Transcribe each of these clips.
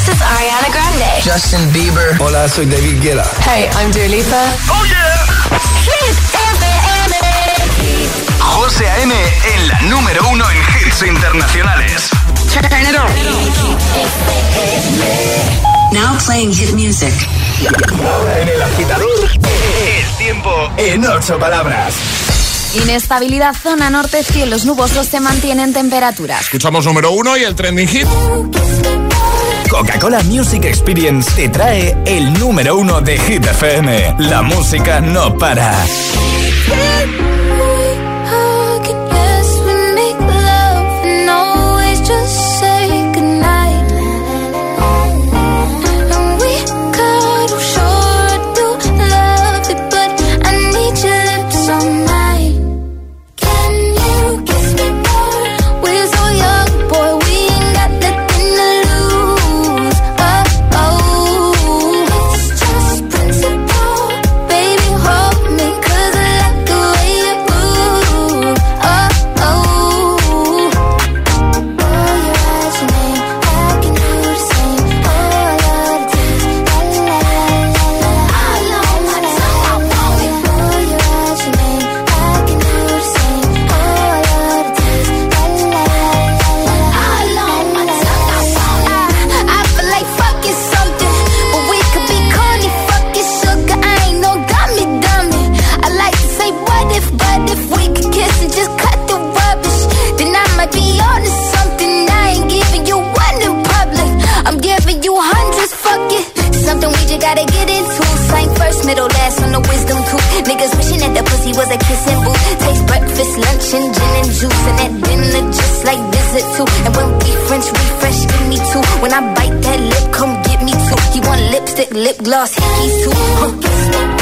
This is Ariana Grande. Justin Bieber. Hola, soy David Guetta. Hey, I'm Dua Lipa. ¡Oh, yeah! Hit FM. José A.M. en la número uno en hits internacionales. Turn it on. Now playing hit music. En el agitador, el tiempo en ocho palabras. Inestabilidad zona norte, cielos nubosos se mantienen temperaturas. Escuchamos número uno y el trending hit. Coca-Cola Music Experience te trae el número uno de Hit FM. La música no para. Was a kissing booth. Taste breakfast, lunch, and gin and juice. And at dinner, just like visit too. And when we French refresh, give me two. When I bite that lip, come get me two. He want lipstick, lip gloss, hickeys too. Huh.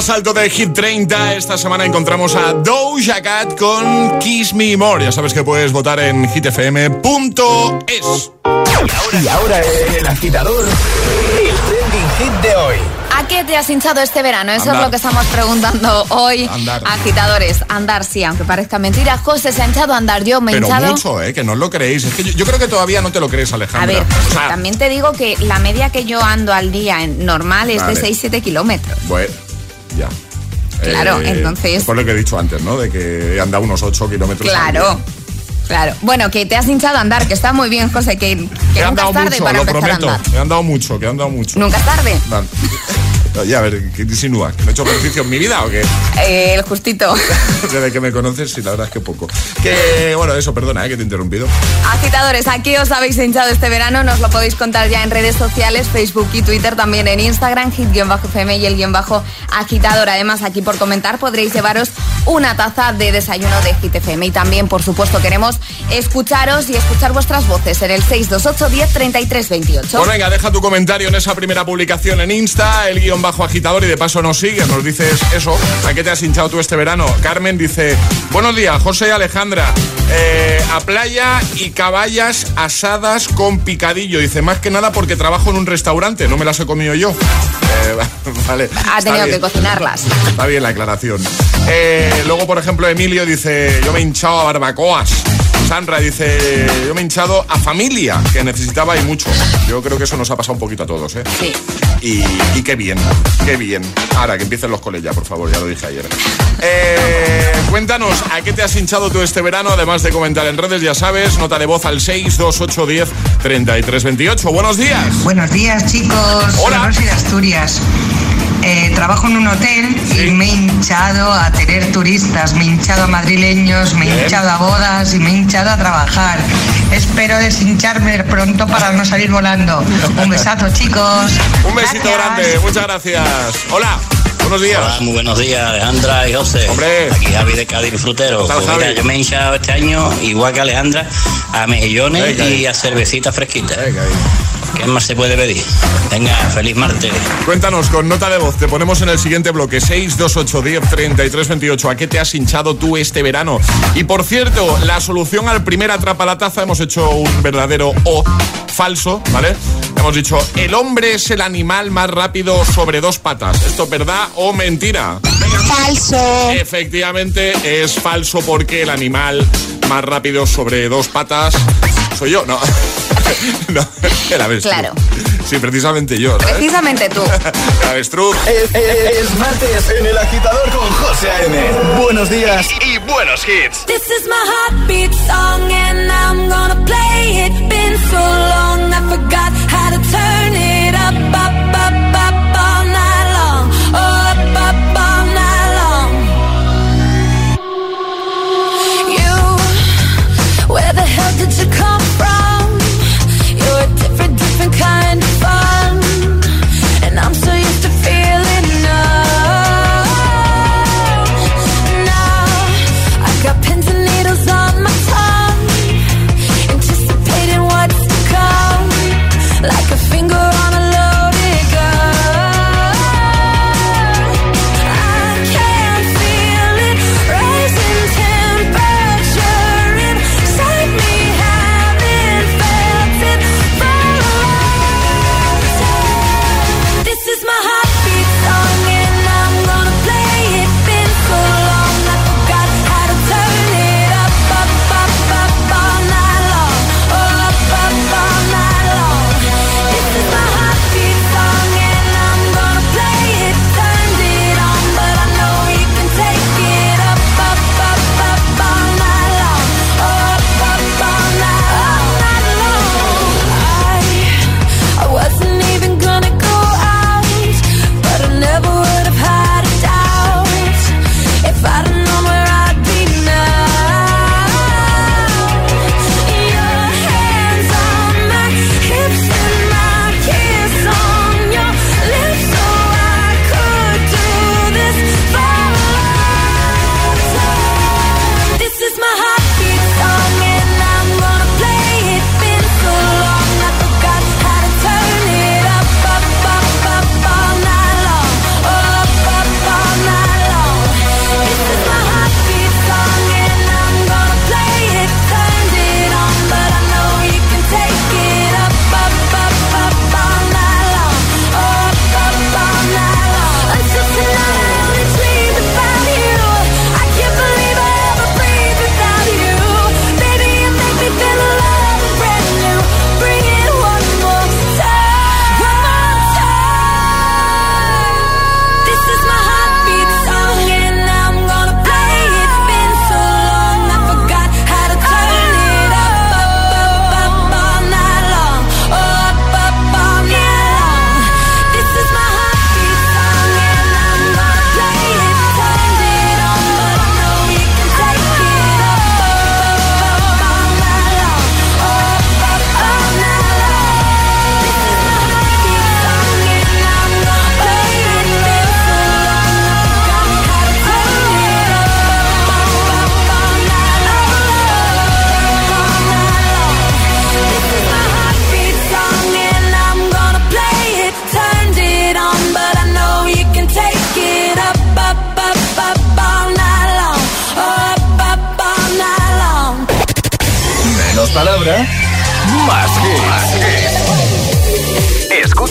Más alto de Hit 30, esta semana encontramos a Doja Cat con Kiss Me More. Ya sabes que puedes votar en hitfm.es. Y ahora el agitador, el trending hit de hoy. ¿A qué te has hinchado este verano? Eso Andar. es lo que estamos preguntando hoy. Andar. Agitadores, andar sí, aunque parezca mentira. José se ha hinchado a andar, yo me he Pero hinchado. mucho, ¿eh? Que no os lo creéis. Es que yo, yo creo que todavía no te lo crees, A Alejandra. ver, O sea, también te digo que la media que yo ando al día en normal es Vale. de 6-7 kilómetros. Bueno, ya. Claro, entonces- Por lo que he dicho antes, ¿no? De que he andado unos 8 kilómetros. Claro. Claro. Bueno, que te has hinchado a andar, que está muy bien, José, que, que nunca es tarde mucho, para lo empezar prometo. a andar. He andado mucho, que he andado mucho. Nunca es tarde. Vale. Ya, a ver, ¿qué insinúas? ¿Que no he hecho ejercicio en mi vida o qué? Eh, el justito. Desde que me conoces, sí, la verdad es que poco. Que, bueno, eso, perdona, eh, que te he interrumpido. Agitadores, ¿a qué os habéis hinchado este verano? Nos lo podéis contar ya en redes sociales, Facebook y Twitter, también en Instagram, hit-fm y el guion bajo agitador. Además, aquí por comentar podréis llevaros una taza de desayuno de Hit FM. Y también, por supuesto, queremos escucharos y escuchar vuestras voces en el 628 10 33 28. Pues venga, deja tu comentario en esa primera publicación en Insta, el guion bajo agitador y de paso nos sigues, nos dices eso, ¿a qué te has hinchado tú este verano? Carmen dice, buenos días, José y Alejandra. Eh, a playa y caballas asadas con picadillo. Dice, más que nada porque trabajo en un restaurante, no me las he comido yo. Eh, vale. Ha tenido que cocinarlas. Está bien la aclaración. Eh, luego, por ejemplo, Emilio dice, yo me he hinchado a barbacoas. Sandra dice, yo me he hinchado a familia, que necesitaba y mucho. Yo creo que eso nos ha pasado un poquito a todos, ¿eh? Sí. Y, y qué bien, qué bien. Ahora, que empiecen los coles ya, por favor, ya lo dije ayer. Eh, cuéntanos, ¿a qué te has hinchado tú este verano? Además de comentar en redes, ya sabes, nota de voz al 62810 3328. Buenos días. Buenos días, chicos. Hola. Soy Rosy de Asturias. Eh, trabajo en un hotel Sí. y me he hinchado a tener turistas, me he hinchado a madrileños, me he hinchado a bodas y me he hinchado a trabajar. Espero deshincharme pronto para no salir volando. Un besazo, chicos. Un besito Gracias. grande, muchas gracias. Hola, buenos días. Hola, muy buenos días, Alejandra y José. Hombre. Aquí Javi de Cádiz Frutero. ¿Qué tal, Pues mira, yo me he hinchado este año, igual que Alejandra, a mejillones Venga y a cervecita fresquita. Venga. ¿Qué más se puede pedir? Venga, feliz martes. Cuéntanos con nota de voz, te ponemos en el siguiente bloque 62810 3328. ¿A qué te has hinchado tú este verano? Y por cierto, la solución al primer atrapa la taza hemos hecho un verdadero o falso, ¿vale? Hemos dicho, el hombre es el animal más rápido sobre dos patas. ¿Esto es verdad o mentira? Falso. Efectivamente es falso porque el animal más rápido sobre dos patas soy yo, no. no, el avestruz. Claro. Sí, precisamente yo. ¿sabes? Precisamente tú. El avestruz. Es, es martes en el agitador con José A.M. Buenos días y, y buenos hits. This is my heartbeat song and I'm gonna play it. Been so long I forgot how to turn it up, up, up, up all night long. Oh, up, up all night long. You, where the hell did you come from?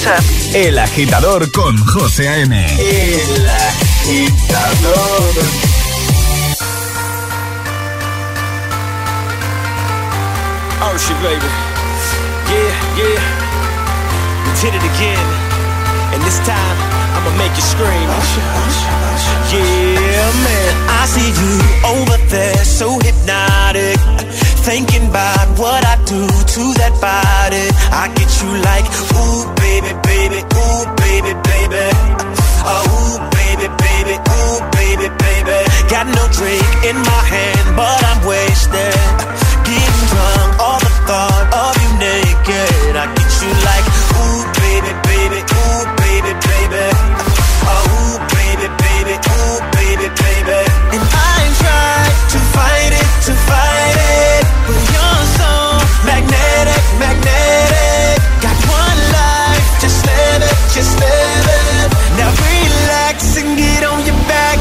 Escuchas El Agitador con José A.M. El Agitador. Oh shit, baby. Yeah, yeah. We did it again. And this time, I'ma make you scream. Yeah, man. I see you over there, so hypnotic. Thinking about what I do to that body. I get you like, ooh, baby, baby, ooh, baby, baby. Oh, ooh, baby, baby, ooh, baby, baby. Got no drink in my hand, but I'm wasted. Getting drunk, all the thought of you naked. I get you like, ooh, baby, baby, ooh, baby, baby. Oh, ooh, baby, baby, ooh, baby, baby. And I to fight it, to fight it. But you're so magnetic, magnetic. Got one life, just live it, just live it. Now relax and get on your back.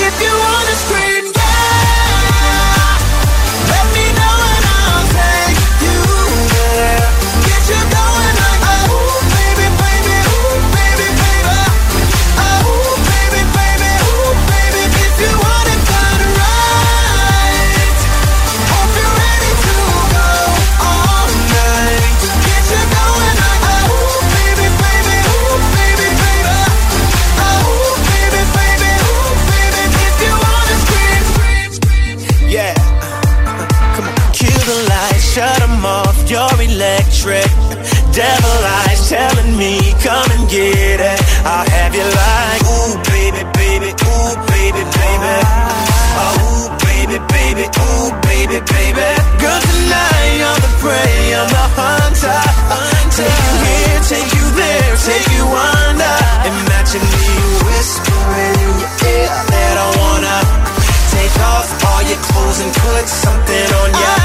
If you wanna and put something on ya.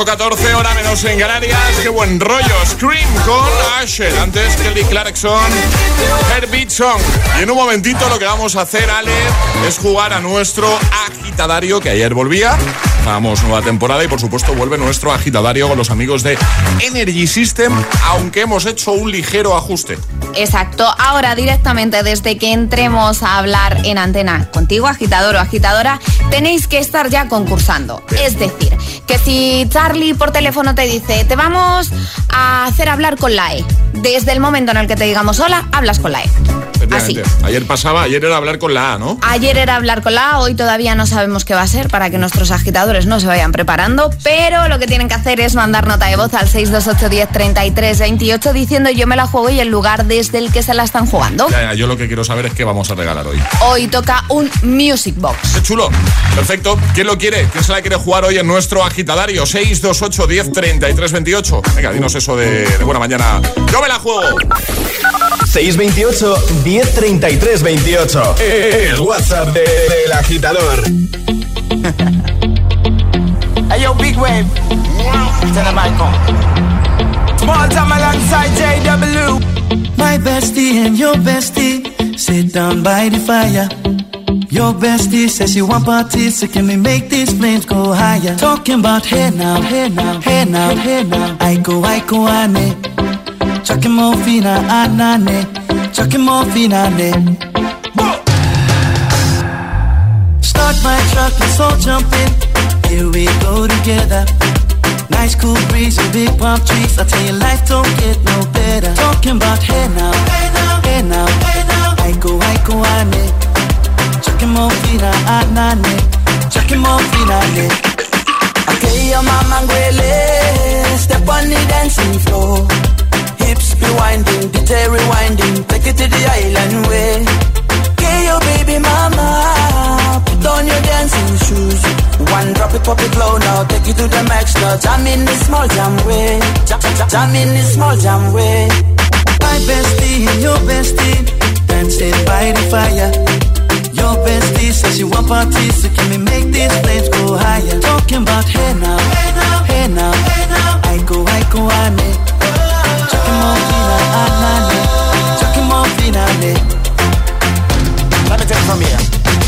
8.14, hora menos en Canarias. Qué buen rollo. Scream con Asher. Antes Kelly Clarkson, Herbie Song. Y en un momentito lo que vamos a hacer, Ale, es jugar a nuestro agitadario que ayer volvía. Vamos, nueva temporada y por supuesto vuelve nuestro agitadario con los amigos de Energy System, aunque hemos hecho un ligero ajuste. Exacto. Ahora directamente desde que entremos a hablar en antena contigo, agitador o agitadora, tenéis que estar ya concursando. Es decir, que si Charlie por teléfono te dice, te vamos a hacer hablar con la E, desde el momento en el que te digamos hola, hablas con la E. Así. Ayer pasaba, ayer era hablar con la A, ¿no? Ayer era hablar con la A, hoy todavía no sabemos qué va a ser para que nuestros agitadores no se vayan preparando, pero lo que tienen que hacer es mandar nota de voz al 628 10 33 28 diciendo yo me la juego y el lugar desde el que se la están jugando. Ya, ya, yo lo que quiero saber es qué vamos a regalar hoy. Hoy toca un Music Box. Qué chulo. Perfecto. ¿Quién lo quiere? ¿Quién se la quiere jugar hoy en nuestro agitadario? 628 10 33 28. Venga, dinos eso de, de buena mañana. Yo me la juego. 628 1033 28. El WhatsApp de- del agitador. Hey yo, big wave. Tell them I come. Small time alongside JW. My bestie and your bestie sit down by the fire. Your bestie says you want parties, so can we make these flames go higher? Talking about hey now, hey now, hey now, hey now. I go, I go, ane. Chucking more fina, anane. Chucking more fina, ane. Start my truck, let's all jump in. Here we go together. Nice cool breeze and big palm trees. I tell you, life don't get no better. Talking about hey now, hey now, hey now, hey now. I go, I go, I ane. Chucking more fina, anane. Chucking more fina, ane. Okay, your mama. Step on the dancing floor. Hips be winding, detail it, pop it low now. Take it to the max now. Jam in the small jam way. Jam, jam, jam in the small jam way. My bestie and your bestie dancing by the fire. Your bestie says you want parties, so can we make these flames go higher? Talking about hey now, hey now, hey now, hey now. I go, I go, ane. Chucking more fina, anane. Chucking more fina, ane. Let me take it from here.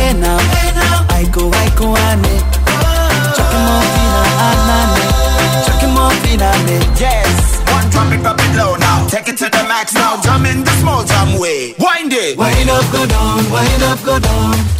hey now, hey now. I go, I go, ane. Chucking more fina, anane. Chucking more fina, ane. Yes, one drop it, drop it low now Take it to the max now, jump in the small jam way Wind it Wind up, go down, wind up, go down.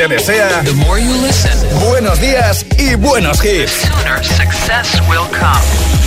te desea buenos días y buenos hits. sooner success will come.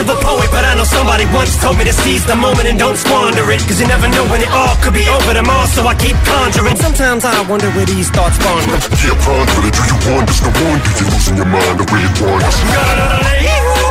Much of a poet, but I know somebody once told me to seize the moment and don't squander it. Cause you never know when it all could be over tomorrow, so I keep conjuring. Sometimes I wonder where these thoughts spawn from. Yeah, ponder it. Do you want? wonder? No wonder you're losing your mind the way it wanders.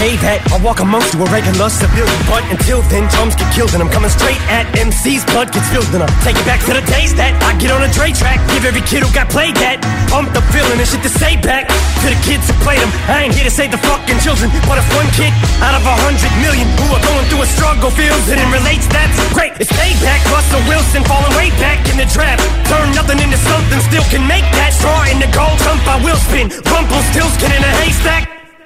okay that I walk amongst you a regular civilian. But until then, drums get killed and I'm coming straight at MC's blood gets filled and I take it back to the days that I get on a Dre track. Give every kid who got played that I'm the feeling and shit to say back to the kids who played them. I ain't here to save the fucking children, but if one kid out of a hundred million who are going through a struggle feels it and relates, that's great. It's payback. Russell Wilson falling way back in the trap, Turn nothing into something, still can make that straw in the gold jump. I will spin. Rumple still skin in a haystack.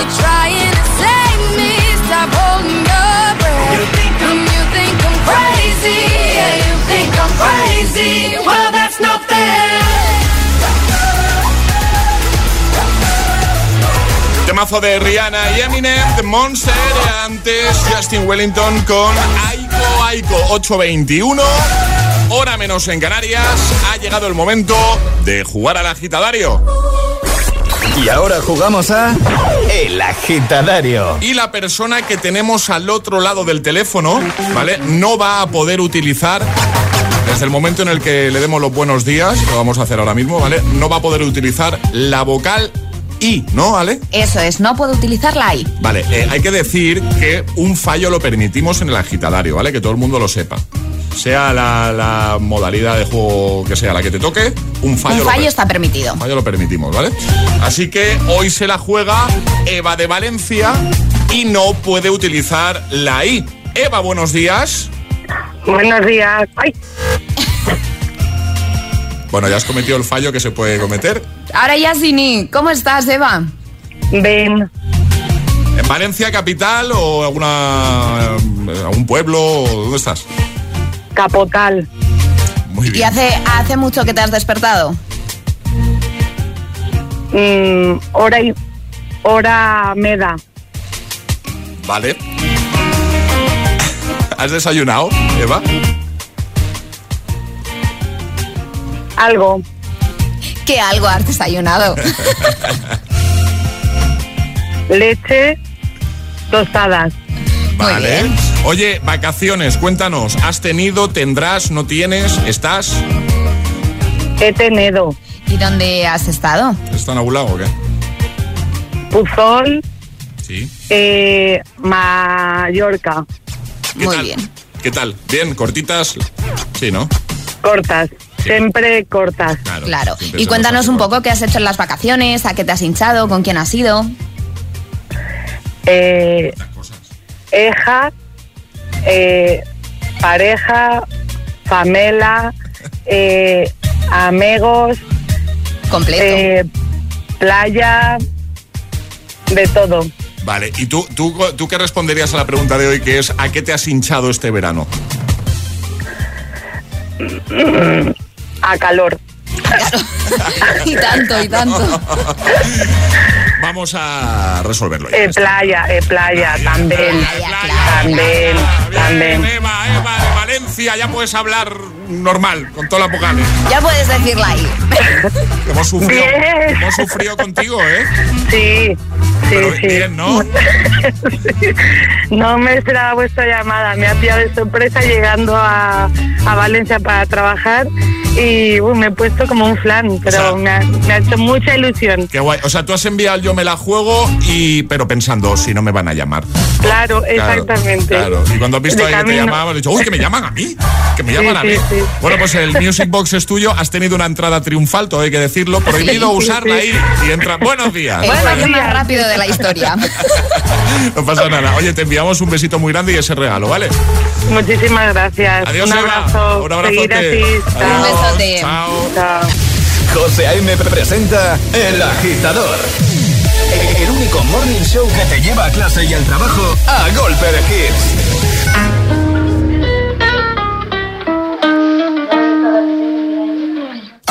You're trying to save me, stop holding your breath. And you think I'm crazy, yeah, you think I'm crazy. Well, that's not fair. Temazo de Rihanna y Eminem, The Monster. Antes Justin Wellington con Aiko Aiko 821. Hora menos en Canarias. Ha llegado el momento de jugar al agitadario. Y ahora jugamos a El Agitadario. Y la persona que tenemos al otro lado del teléfono, ¿vale? No va a poder utilizar. Desde el momento en el que le demos los buenos días, lo vamos a hacer ahora mismo, ¿vale? No va a poder utilizar la vocal I, ¿no, Ale? Eso es, no puedo utilizarla ahí. Vale, eh, hay que decir que un fallo lo permitimos en el agitadario, ¿vale? Que todo el mundo lo sepa. Sea la, la modalidad de juego que sea la que te toque, un fallo, Un lo fallo está permitido. un fallo lo permitimos, ¿vale? Así que hoy se la juega Eva de Valencia y no puede utilizar la I. Eva, buenos días. Buenos días. Ay, Bueno, ya has cometido el fallo que se puede cometer. Ahora ya Sini, ¿cómo estás, Eva? ven. ¿En Valencia capital o alguna eh, algún pueblo? ¿Dónde estás? Capotal. Muy ¿Y bien. hace, hace mucho que te has despertado? Mm, hora y hora meda. Vale. ¿Has desayunado, Eva? Algo. ¿Qué algo has desayunado? Leche. Tostadas. Vale. Oye, vacaciones, cuéntanos. ¿Has tenido, tendrás, no tienes, estás? He tenido. ¿Y dónde has estado? ¿Está en algún lado o qué? Puzol. Sí. Eh, Mallorca. ¿Qué tal? ¿Qué tal? ¿Bien? ¿Cortitas? Sí, ¿no? Cortas. Siempre cortas. Claro. siempre Y cuéntanos un poco qué has hecho en las vacaciones, a qué te has hinchado, con quién has ido. Eh, hija. Eh, pareja. Famela. Eh, amigos. Completo. eh, playa. De todo. Vale, ¿y tú, tú, tú qué responderías a la pregunta de hoy que es ¿a qué te has hinchado este verano? A calor. y tanto, y tanto. Vamos a resolverlo. ya. Eh, playa, eh, playa, también. También, también. Eva, Eva de Valencia, ya puedes hablar normal, con todas las vocales. Ya puedes decirla ahí. Hemos sufrido, hemos sufrido contigo, ¿eh? Sí, sí, Pero sí. bien, ¿no? No me esperaba vuestra llamada, me ha pillado de sorpresa llegando a, a Valencia para trabajar y me he puesto como un flan, pero me, ha, me ha hecho mucha ilusión. Qué guay. O sea, tú has enviado el yo me la juego y pero pensando si no me van a llamar. Claro, Claro, exactamente. Claro. Y cuando has visto que te camino. llamaba, has dicho, uy, que me llaman a mí. Que me llaman Sí, a mí. sí, sí. Bueno, pues el Music Box es tuyo. Has tenido una entrada triunfal, todo hay que decirlo. Prohibido Sí, usarla sí. ahí. Y entra, buenos días. El fallo más rápido de la historia. No pasa nada. Oye, te enviamos un besito muy grande y ese regalo, ¿vale? Muchísimas gracias. Adiós, un Eva. abrazo. Un. Chao. Un besote. Chao. Chao. José A.M. presenta El Agitador. El único morning show que te lleva a clase y al trabajo a golpe de hits.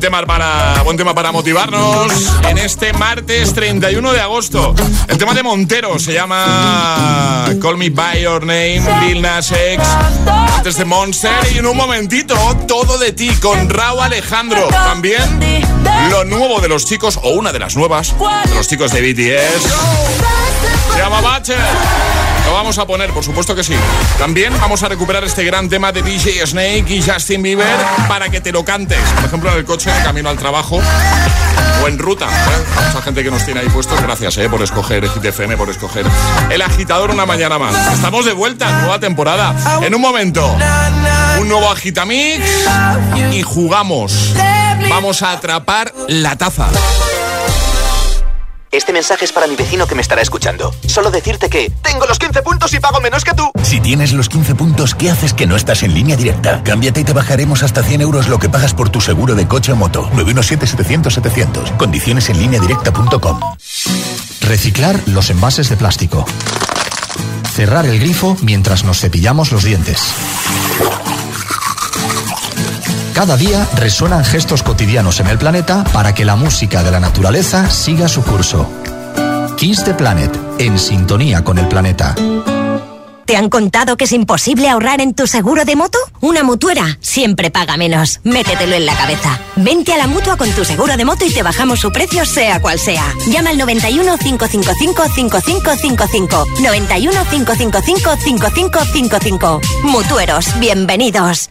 Buen tema para buen tema para motivarnos en este martes 31 de agosto. El tema de Montero se llama Call Me by Your Name, Lil Nas X, antes de Monster y en un momentito todo de ti con Raúl Alejandro. También lo nuevo de los chicos o una de las nuevas de los chicos de BTS. Se llama Bache. Lo vamos a poner, por supuesto que sí. También vamos a recuperar este gran tema de DJ Snake y Justin Bieber para que te lo cantes. Por ejemplo, en el coche, de camino al trabajo o en ruta. ¿eh? Mucha gente que nos tiene ahí puestos. Gracias eh, por escoger Hit FM, por escoger el agitador una mañana más. Estamos de vuelta, nueva temporada. En un momento, un nuevo agitamix y jugamos. Vamos a atrapar la taza. Este mensaje es para mi vecino que me estará escuchando. Solo decirte que tengo los 15 puntos y pago menos que tú. Si tienes los 15 puntos, ¿qué haces que no estás en línea directa? Cámbiate y te bajaremos hasta 100 euros lo que pagas por tu seguro de coche o moto. 917-700-700. Condiciones en línea directa.com. Reciclar los envases de plástico. Cerrar el grifo mientras nos cepillamos los dientes. Cada día resuenan gestos cotidianos en el planeta para que la música de la naturaleza siga su curso. Kiss the Planet, en sintonía con el planeta. ¿Te han contado que es imposible ahorrar en tu seguro de moto? Una mutuera siempre paga menos. Métetelo en la cabeza. Vente a la mutua con tu seguro de moto y te bajamos su precio, sea cual sea. Llama al 91 555 5555. 91 555 5555. Mutueros, bienvenidos.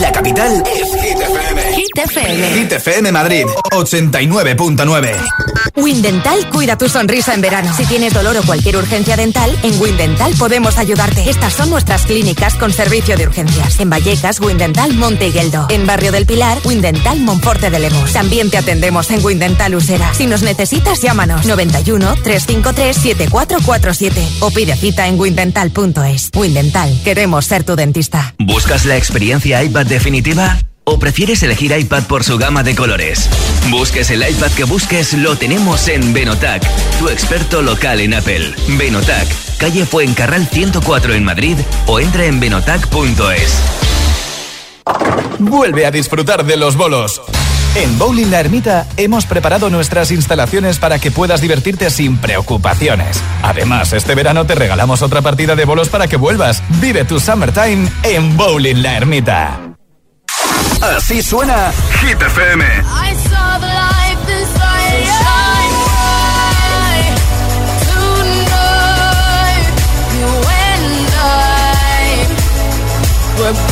La capital es Hit FM. Hit FM. Madrid, 89.9. Windental cuida tu sonrisa en verano. Si tienes dolor o cualquier urgencia dental, en Windental podemos ayudarte. Estas son nuestras clínicas con servicio de urgencias. En Vallecas, Windental Monte Higueldo. En Barrio del Pilar, Windental Monforte de Lemos. También te atendemos en Windental Usera. Si nos necesitas, llámanos 91 353 7447 o pide cita en windental.es. Windental, queremos ser tu dentista. ¿Buscas la experiencia iPad definitiva? ¿O prefieres elegir iPad por su gama de colores? Busques el iPad que busques, lo tenemos en Benotac, tu experto local en Apple. Benotac, calle Fuencarral 104 en Madrid o entra en benotac.es. Vuelve a disfrutar de los bolos. En Bowling La Ermita hemos preparado nuestras instalaciones para que puedas divertirte sin preocupaciones. Además, este verano te regalamos otra partida de bolos para que vuelvas. Vive tu summertime en Bowling La Ermita. Así suena Hit FM. I saw the light inside your eye. Tonight, you and I were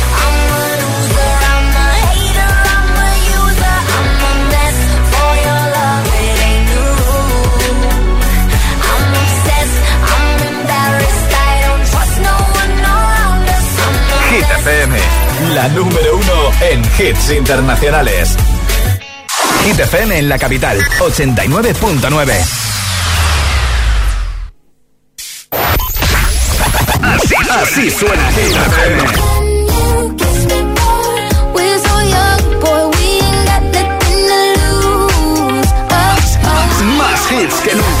la número uno en hits internacionales. Hit FM en la capital, 89.9. Así, suena Hit FM. Más hits que nunca.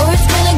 or it's gonna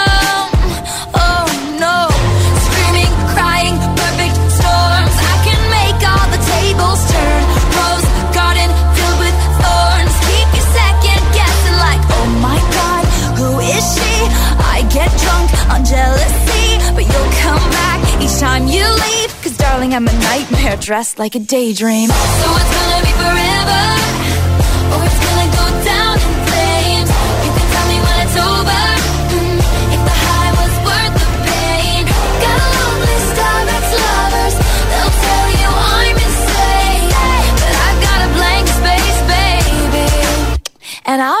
I'm a nightmare dressed like a daydream. So it's gonna be forever, or it's gonna go down in flames. You tell me when it's over. mm, if the high was worth the pain. Got a long list of ex-lovers. They'll tell you I'm insane, but I've got a blank space, baby and I'll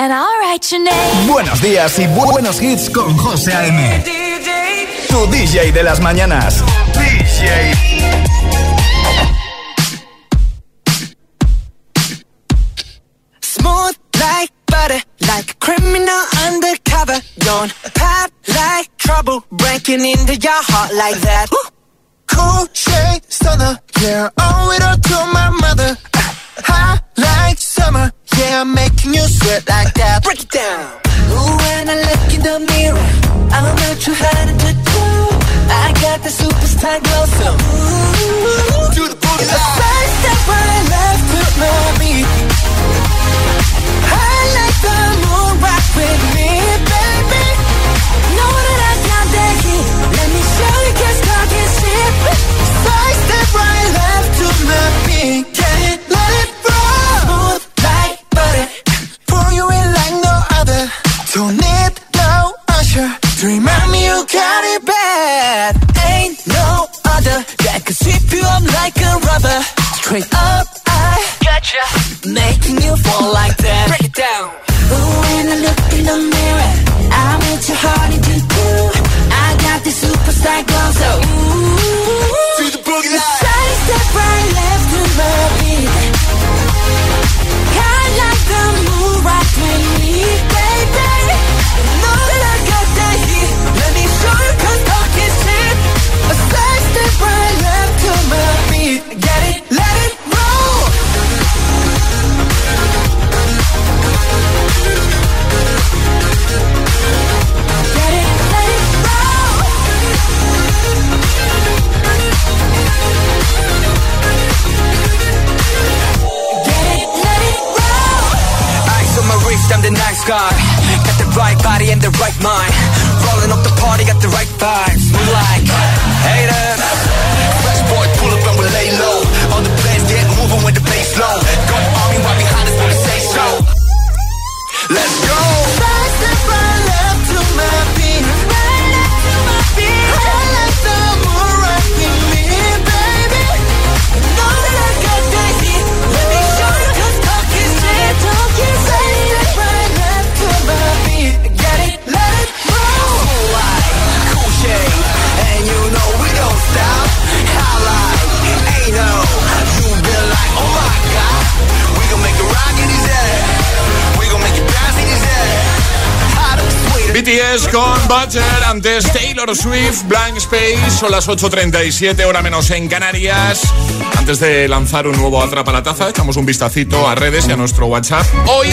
And I'll write your name. Buenos días y bu- buenos hits con José A.M. Tu DJ de las mañanas. DJ. Smooth like butter, like a criminal undercover. Don't pop like trouble, breaking into your heart like that. Cool shade stunner, yeah, owe it all to my mother. Hot like summer, yeah, I'm making you sweat like that. Break it down. Ooh, when I look in the mirror, I'm not too hard to do. I got the superstar glow, so ooh, do the booty. It's the first step when I left to my beat. I like the moon rock with me, you like a rubber. Straight up, I gotcha. Making you fall like that. Break it down. Ooh, when I look in the mirror, I'm with your heart into do. I got the superstar glow, so I'm the nice guy. Got the right body and the right mind. Rolling up the party, got the right vibes. Move like haters. Fresh boy, pull up and we lay low. All the players get moving with the bass low. Got the army right behind us when we say so. Let's go. Con Butcher, antes Taylor Swift, Blank Space, son las 8.37, hora menos en Canarias. Antes de lanzar un nuevo Atrapa la Taza, echamos un vistacito a redes y a nuestro WhatsApp. Hoy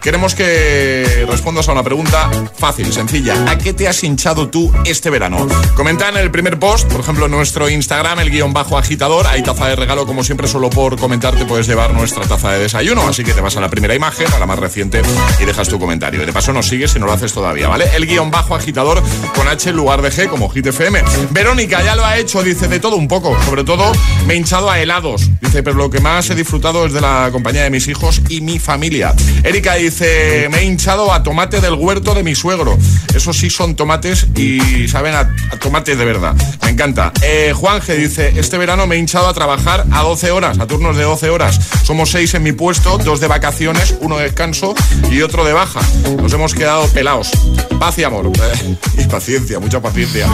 queremos que respondas a una pregunta fácil, sencilla. ¿A qué te has hinchado tú este verano? Comenta en el primer post, por ejemplo, en nuestro Instagram, el guion bajo agitador. Hay taza de regalo, como siempre, solo por comentar te puedes llevar nuestra taza de desayuno. Así que te vas a la primera imagen, a la más reciente, y dejas tu comentario. De paso nos sigues si no lo haces todavía, ¿vale? El guion agitador con H en lugar de G, como Hit FM. Verónica ya lo ha hecho, dice de todo un poco. Sobre todo me he hinchado a helados. Dice, pero lo que más he disfrutado es de la compañía de mis hijos y mi familia. Erika dice, me he hinchado a tomate del huerto de mi suegro. Esos sí son tomates y saben a, a tomate de verdad. Me encanta. Eh, Juanje dice, este verano me he hinchado a trabajar a 12 horas, a turnos de 12 horas. Somos seis en mi puesto, dos de vacaciones, uno de descanso y otro de baja. Nos hemos quedado pelados. Paz amor. Y paciencia, mucha paciencia.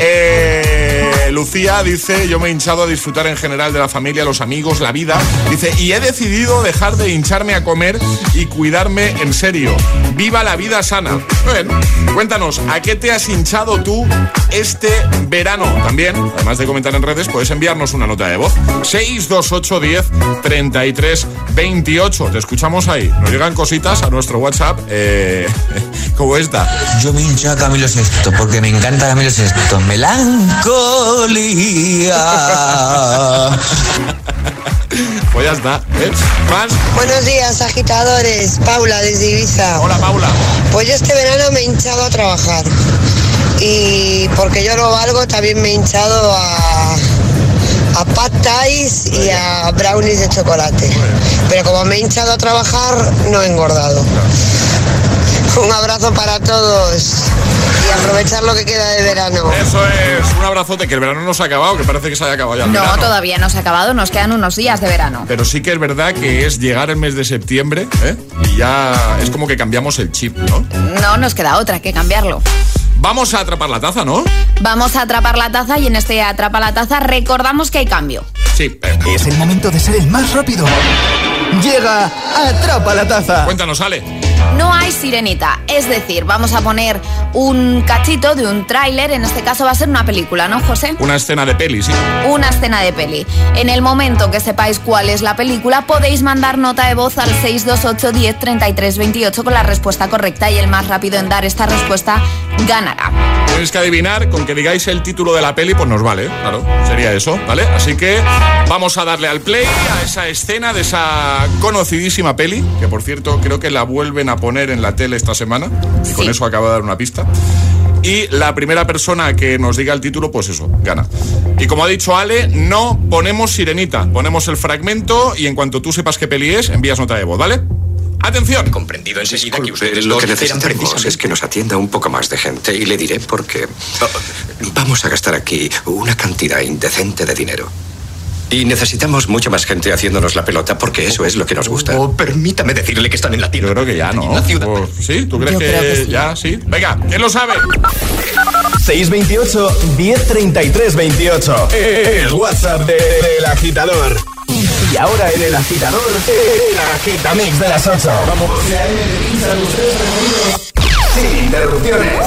Eh, Lucía dice, yo me he hinchado a disfrutar en general de la familia, los amigos, la vida. Dice, y he decidido dejar de hincharme a comer y cuidarme en serio. Viva la vida sana. Bueno, cuéntanos, ¿a qué te has hinchado tú este verano? También, además de comentar en redes, puedes enviarnos una nota de voz. 628 10 33 28. Te escuchamos ahí. Nos llegan cositas a nuestro WhatsApp eh, como esta. Yo me a Camilo Sesto porque me encanta Camilo Sesto. Melancolía. Pues ya está. ¿eh? Más. Buenos días, agitadores. Paula, desde Ibiza. Hola, Paula. Pues yo este verano me he hinchado a trabajar. Y porque yo lo valgo, también me he hinchado a, a pad thais y a brownies de chocolate. Pero como me he hinchado a trabajar, no he engordado. Un abrazo para todos y aprovechar lo que queda de verano. Eso es, un abrazote, que el verano no se ha acabado, que parece que se haya acabado ya. El No, verano. todavía no se ha acabado, nos quedan unos días de verano. Pero sí que es verdad que es llegar el mes de septiembre ¿eh? y ya es como que cambiamos el chip, ¿no? No nos queda otra que cambiarlo. Vamos a atrapar la taza, ¿no? Vamos a atrapar la taza y en este atrapa la taza recordamos que hay cambio. Sí. Es el momento de ser el más rápido. Llega Atrapa la taza. Cuéntanos, Ale. No hay sirenita, es decir, vamos a poner un cachito de un tráiler, en este caso va a ser una película, ¿no, José? Una escena de peli, sí. Una escena de peli. En el momento que sepáis cuál es la película, podéis mandar nota de voz al 628 10 33 28 con la respuesta correcta y el más rápido en dar esta respuesta ganará. Tenéis que adivinar, con que digáis el título de la peli, pues nos vale, claro, sería eso, ¿vale? Así que vamos a darle al play a esa escena de esa conocidísima peli, que por cierto creo que la vuelven a poner en la tele esta semana, y con eso acabo de dar una pista. Y la primera persona que nos diga el título, pues eso, gana. Y como ha dicho Ale, no ponemos sirenita, ponemos el fragmento y en cuanto tú sepas qué peli es, envías nota de voz, ¿vale? Atención. Comprendido enseguida que ustedes lo que necesitamos es que nos atienda un poco más de gente y le diré por qué. Vamos a gastar aquí una cantidad indecente de dinero. Y necesitamos mucha más gente haciéndonos la pelota porque eso es lo que nos gusta. Oh, permítame decirle que están en latino. Yo creo que ya, ¿no? Pues, ¿Sí? ¿Tú crees que, creo que sí. ya? Sí. Venga, ¿quién lo sabe? 628 1033 28. El WhatsApp de- del agitador. Y ahora en el agitador, el agitamix de las 8. Vamos. Sin interrupciones.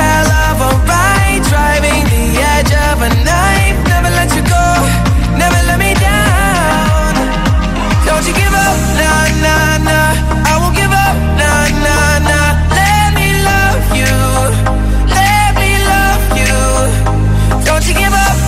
Hell of a ride, driving the edge of a knife. Never let you go, never let me down. Don't you give up, nah, nah, nah. I won't give up, nah, nah, nah. Let me love you, let me love you. Don't you give agitador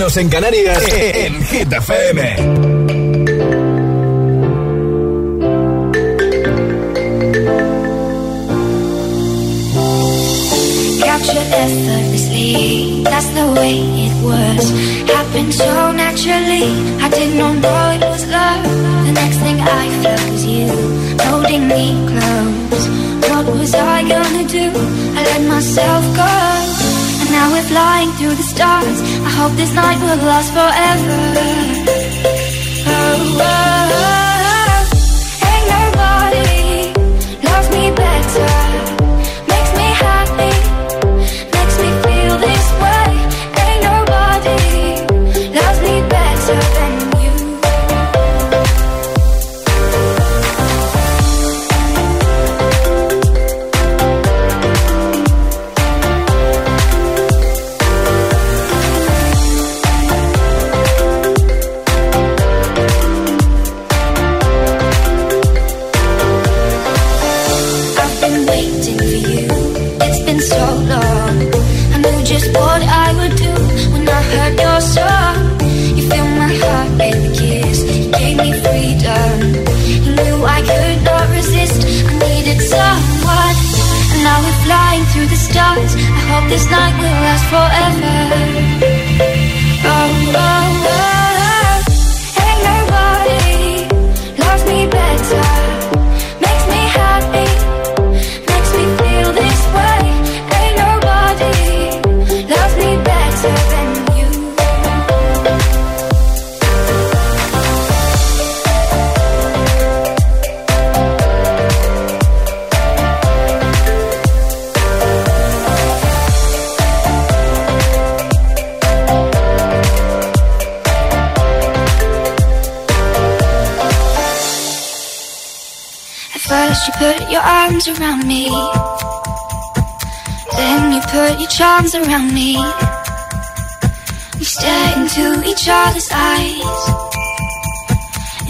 Canarias en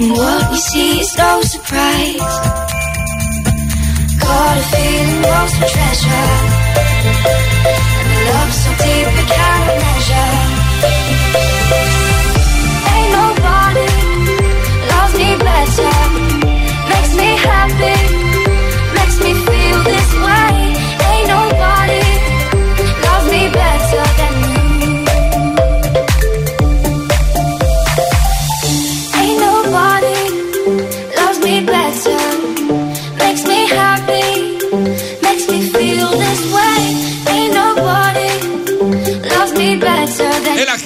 And what we see is no surprise. Got a feeling lost for treasure. And a love so deep it cannot measure. Ain't nobody loves me better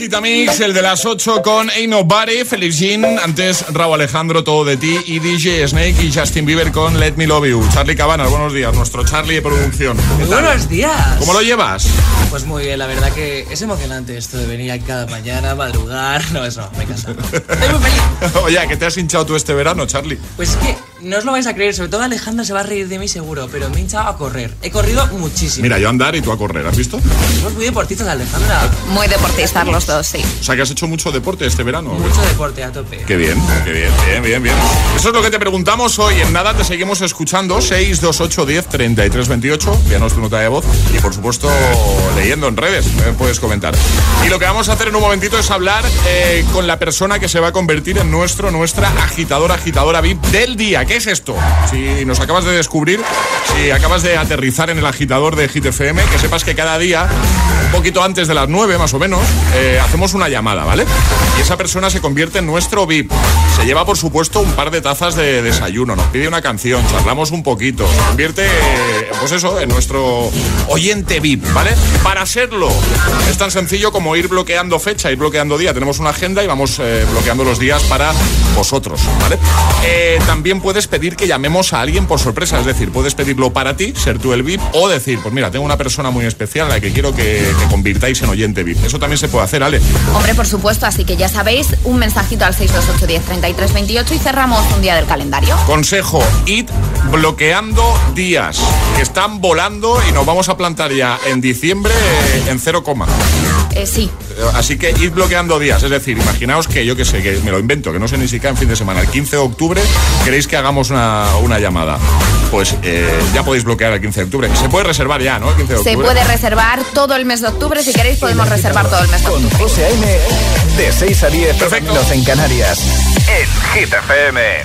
Agitamix, el de las 8 con Ain't Nobody, Felix Jean, antes Raúl Alejandro, Todo de Ti y DJ Snake y Justin Bieber con Let Me Love You. Charlie Cabanas, buenos días, nuestro Charlie de producción. buenos días. ¿Cómo lo llevas? Pues muy bien, la verdad que es emocionante esto de venir aquí cada mañana, madrugar. No, eso, me casa. Estoy muy feliz. Oye, ¿qué te has hinchado tú este verano, Charlie? Pues es que no os lo vais a creer, sobre todo Alejandra se va a reír de mí seguro, pero me he hinchado a correr. He corrido muchísimo. Mira, yo a andar y tú a correr, ¿has visto? Somos muy deportistas, Alejandra. Muy deportistas los dos, sí. O sea, que has hecho mucho deporte este verano. Mucho deporte a tope. Qué bien, qué bien, bien, bien, bien. Eso es lo que te preguntamos hoy. En nada te seguimos escuchando. 628 10 33 28. Envíanos tu nota de voz. Y por supuesto, leyendo en redes. puedes comentar. Y lo que vamos a hacer en un momentito es hablar eh, con la persona que se va a convertir en nuestro, nuestra agitadora, agitadora VIP del día. ¿Qué es esto? Si nos acabas de descubrir, si acabas de aterrizar en el agitador de GTFM, que sepas que cada día, un poquito antes de las 9 más o menos, eh, hacemos una llamada, ¿vale? Y esa persona se convierte en nuestro VIP. Se lleva, por supuesto, un par de tazas de desayuno, nos pide una canción, charlamos un poquito, se convierte, eh, pues eso, en nuestro oyente VIP, ¿vale? Para serlo, es tan sencillo como ir bloqueando fecha, ir bloqueando día. Tenemos una agenda y vamos eh, bloqueando los días para vosotros, ¿vale? también puedes pedir que llamemos a alguien por sorpresa, es decir, puedes pedirlo para ti, ser tú el VIP, o decir, pues mira, tengo una persona muy especial a la que quiero que, que convirtáis en oyente VIP. Eso también se puede hacer, Ale. Hombre, por supuesto, así que ya sabéis, un mensajito al 628 10 33 28 y cerramos un día del calendario. Consejo, id bloqueando días que están volando y nos vamos a plantar ya en diciembre eh, en cero coma. Eh, sí. Así que id bloqueando días, es decir, imaginaos que yo que sé, que me lo invento, que no sé ni siquiera en fin de semana, el 15 de octubre, queréis que hagamos una, una llamada. Pues eh, ya podéis bloquear el 15 de octubre. Se puede reservar ya, ¿no? El 15 de octubre. Se puede reservar todo el mes de octubre, si queréis podemos reservar todo el mes de octubre. Con José A.M. de 6 a 10 Perfecto. en Canarias. En Hit FM.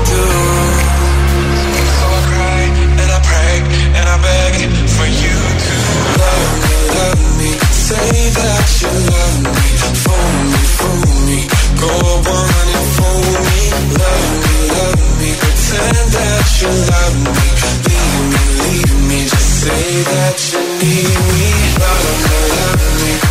say that you need me, love me, love me.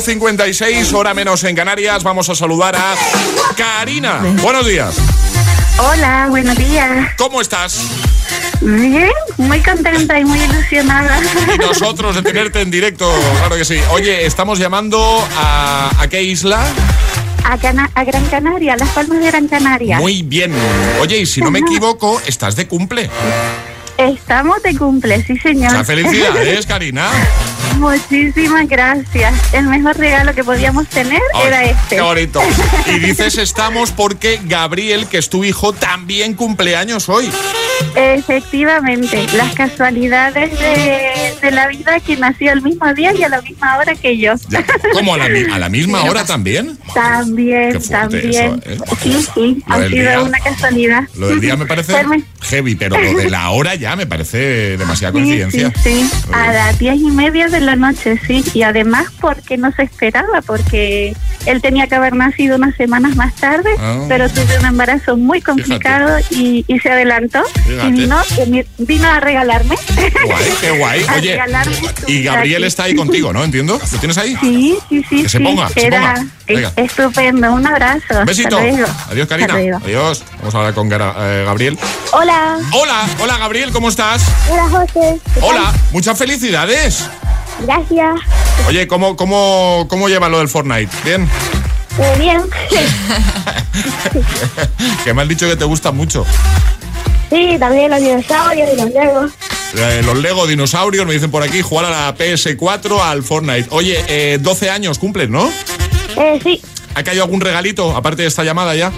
8.56, hora menos en Canarias. Vamos a saludar a Karina. Buenos días. Hola, buenos días. ¿Cómo estás? Bien, muy contenta y muy ilusionada. Y nosotros de tenerte en directo, claro que sí. Oye, estamos llamando a, ¿a qué isla? A, Cana- a Gran Canaria, Las Palmas de Gran Canaria. Muy bien. Oye, y si no me equivoco, estás de cumple. Estamos de cumple, sí señor. Muchas felicidades, Karina. Muchísimas gracias. El mejor regalo que podíamos tener Ay, era este. Qué bonito. Y dices estamos porque Gabriel, que es tu hijo, también cumpleaños hoy. Efectivamente, las casualidades de, de la vida que nació el mismo día y a la misma hora que yo. Ya, ¿Cómo a la, a la misma hora también? También, también. eso, ¿eh? Sí, sí, Lo ha sido día- una casualidad. Lo del día me parece heavy, pero lo de la hora ya me parece demasiada Sí, coincidencia. sí, sí, a las diez y media de la noche, sí. Y además porque no se esperaba, porque él tenía que haber nacido unas semanas más tarde, Ah. pero tuve un embarazo muy complicado y, y se adelantó. Fíjate. Y vino, a regalarme. Guay, qué guay. Oye, y Gabriel está ahí contigo, ¿no? Entiendo. ¿Lo tienes ahí? Sí, sí, sí. Que se sí. ponga, que se Era ponga. Venga. estupendo. Un abrazo. Besito. Adiós, Karina. Adiós. Vamos a hablar con eh, Gabriel. Hola. Hola, hola Gabriel, ¿cómo estás? Hola, José. Hola, muchas felicidades. Gracias. Oye, ¿cómo, cómo, cómo lleva lo del Fortnite? ¿Bien? Muy bien. que me has dicho que te gusta mucho. Sí, también los dinosaurios y los legos. Eh, los Lego dinosaurios, me dicen por aquí, jugar a la PS4, al Fortnite. Oye, eh, 12 años cumples, ¿no? Eh, sí, ¿Ha caído algún regalito aparte de esta llamada ya?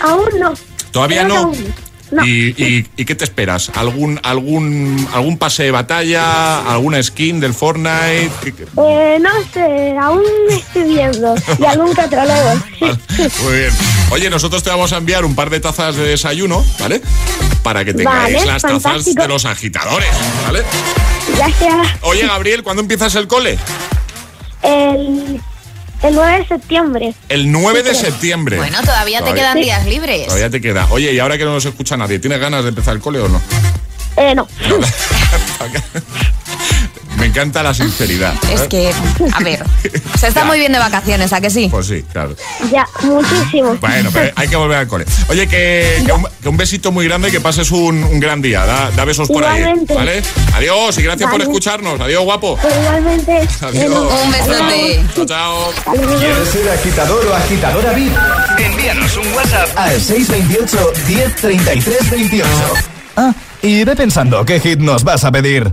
aún no. Todavía no. aún no. ¿Y, y, y qué te esperas? ¿Algún, algún, ¿Algún pase de batalla? ¿Alguna skin del Fortnite? Eh, no sé, aún estoy viendo. Y algún Lego. Muy bien. Oye, nosotros te vamos a enviar un par de tazas de desayuno, ¿vale? Para que tengáis Vale, las tazas fantástico. de los agitadores, ¿vale? Gracias. Oye, Gabriel, ¿cuándo empiezas el cole? El, el 9 de septiembre. El 9 de septiembre. Bueno, todavía te quedan días libres. Todavía te queda. Oye, y ahora que no nos escucha nadie, ¿tienes ganas de empezar el cole o no? Eh, no. Me encanta la sinceridad. Es que, a ver, se está Ya. muy bien de vacaciones, ¿a que sí? Pues sí, claro. Ya, muchísimo. Bueno, pero hay que volver al cole. Oye, que, que un, que un besito muy grande y que pases un, un gran día. Da, da besos por ahí. Igualmente. ¿Vale? Adiós y gracias por escucharnos. Adiós, guapo. Pues igualmente. Adiós. Un besote. Chao, chao. ¿Quieres ser agitador o agitadora VIP? Envíanos un WhatsApp Al 628 1033 28. Ah, y ve pensando qué hit nos vas a pedir.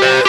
I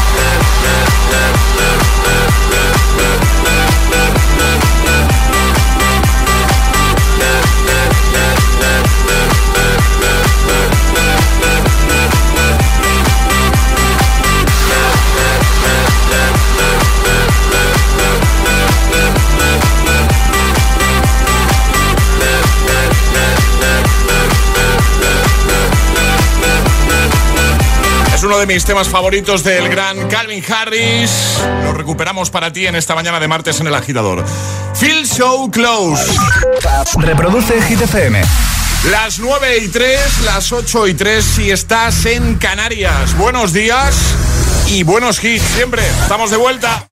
Es uno de mis temas favoritos del gran Calvin Harris. Lo recuperamos para ti en esta mañana de martes en el agitador. Feel so close. Reproduce Hit FM. Las 9 y 3, las 8 y 3 si estás en Canarias. Buenos días y buenos hits siempre. Estamos de vuelta.